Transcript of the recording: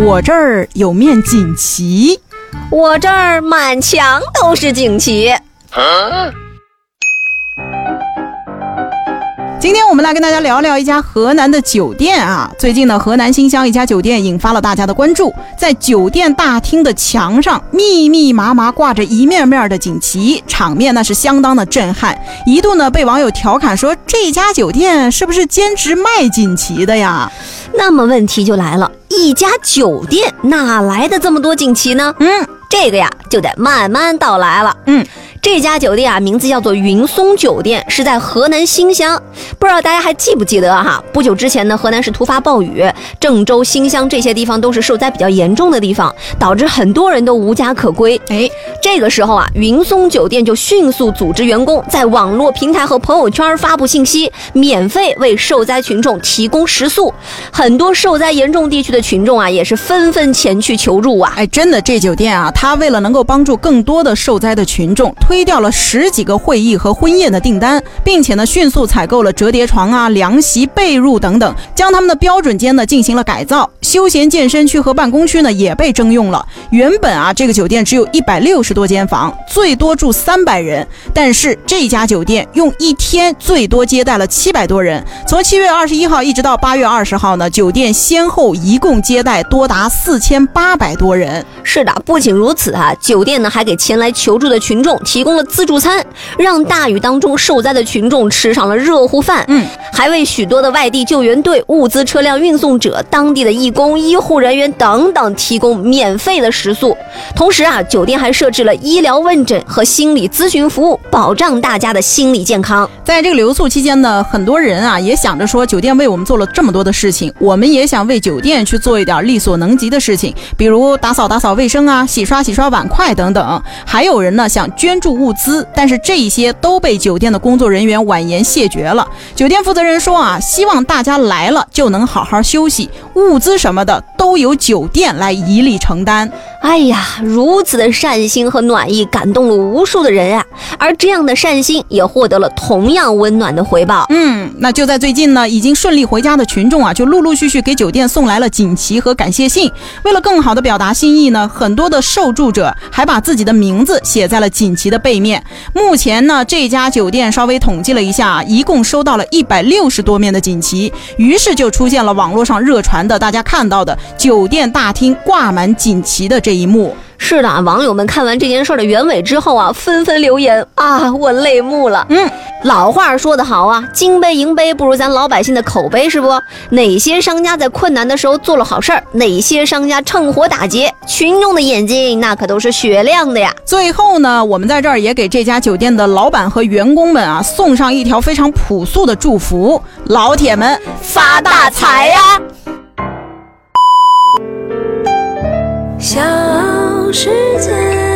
我这儿有面锦旗，我这儿满墙都是锦旗。今天我们来跟大家聊聊一家河南的酒店啊。最近呢，河南新乡一家酒店引发了大家的关注，在酒店大厅的墙上密密麻麻挂着一面面的锦旗，场面那是相当的震撼。一度呢，被网友调侃说这家酒店是不是兼职卖锦旗的呀？那么问题就来了，一家酒店哪来的这么多锦旗呢？嗯，这个呀，就得慢慢道来了。嗯。这家酒店啊，名字叫做云松酒店，是在河南新乡。不知道大家还记不记得哈？不久之前呢，河南是突发暴雨，郑州、新乡这些地方都是受灾比较严重的地方，导致很多人都无家可归。哎，这个时候啊，云松酒店就迅速组织员工在网络平台和朋友圈发布信息，免费为受灾群众提供食宿。很多受灾严重地区的群众啊，也是纷纷前去求助啊。哎，真的，这酒店啊，它为了能够帮助更多的受灾的群众。推掉了十几个会议和婚宴的订单，并且呢，迅速采购了折叠床啊、凉席、被褥等等，将他们的标准间呢进行了改造。休闲健身区和办公区呢也被征用了。原本啊，这个酒店只有一百六十多间房，最多住三百人，但是这家酒店用一天最多接待了七百多人。从七月二十一号一直到八月二十号呢，酒店先后一共接待多达四千八百多人。是的，不仅如此啊，酒店呢还给前来求助的群众提。提供了自助餐，让大雨当中受灾的群众吃上了热乎饭。嗯，还为许多的外地救援队、物资车辆运送者、当地的义工、医护人员等等提供免费的食宿。同时啊，酒店还设置了医疗问诊和心理咨询服务，保障大家的心理健康。在这个留宿期间呢，很多人啊也想着说，酒店为我们做了这么多的事情，我们也想为酒店去做一点力所能及的事情，比如打扫打扫卫生啊，洗刷洗刷碗筷等等。还有人呢想捐助。物资，但是这一些都被酒店的工作人员婉言谢绝了。酒店负责人说啊，希望大家来了就能好好休息，物资什么的都由酒店来一力承担。哎呀，如此的善心和暖意感动了无数的人啊！而这样的善心也获得了同样温暖的回报。嗯，那就在最近呢，已经顺利回家的群众啊，就陆陆续续给酒店送来了锦旗和感谢信。为了更好的表达心意呢，很多的受助者还把自己的名字写在了锦旗的背面。目前呢，这家酒店稍微统计了一下，一共收到了一百六十多面的锦旗，于是就出现了网络上热传的大家看到的酒店大厅挂满锦旗的。这一幕是的，网友们看完这件事的原委之后啊，纷纷留言啊，我泪目了。嗯，老话说得好啊，金杯银杯不如咱老百姓的口碑，是不？哪些商家在困难的时候做了好事儿？哪些商家趁火打劫？群众的眼睛那可都是雪亮的呀。最后呢，我们在这儿也给这家酒店的老板和员工们啊，送上一条非常朴素的祝福：老铁们发大财呀！小世界。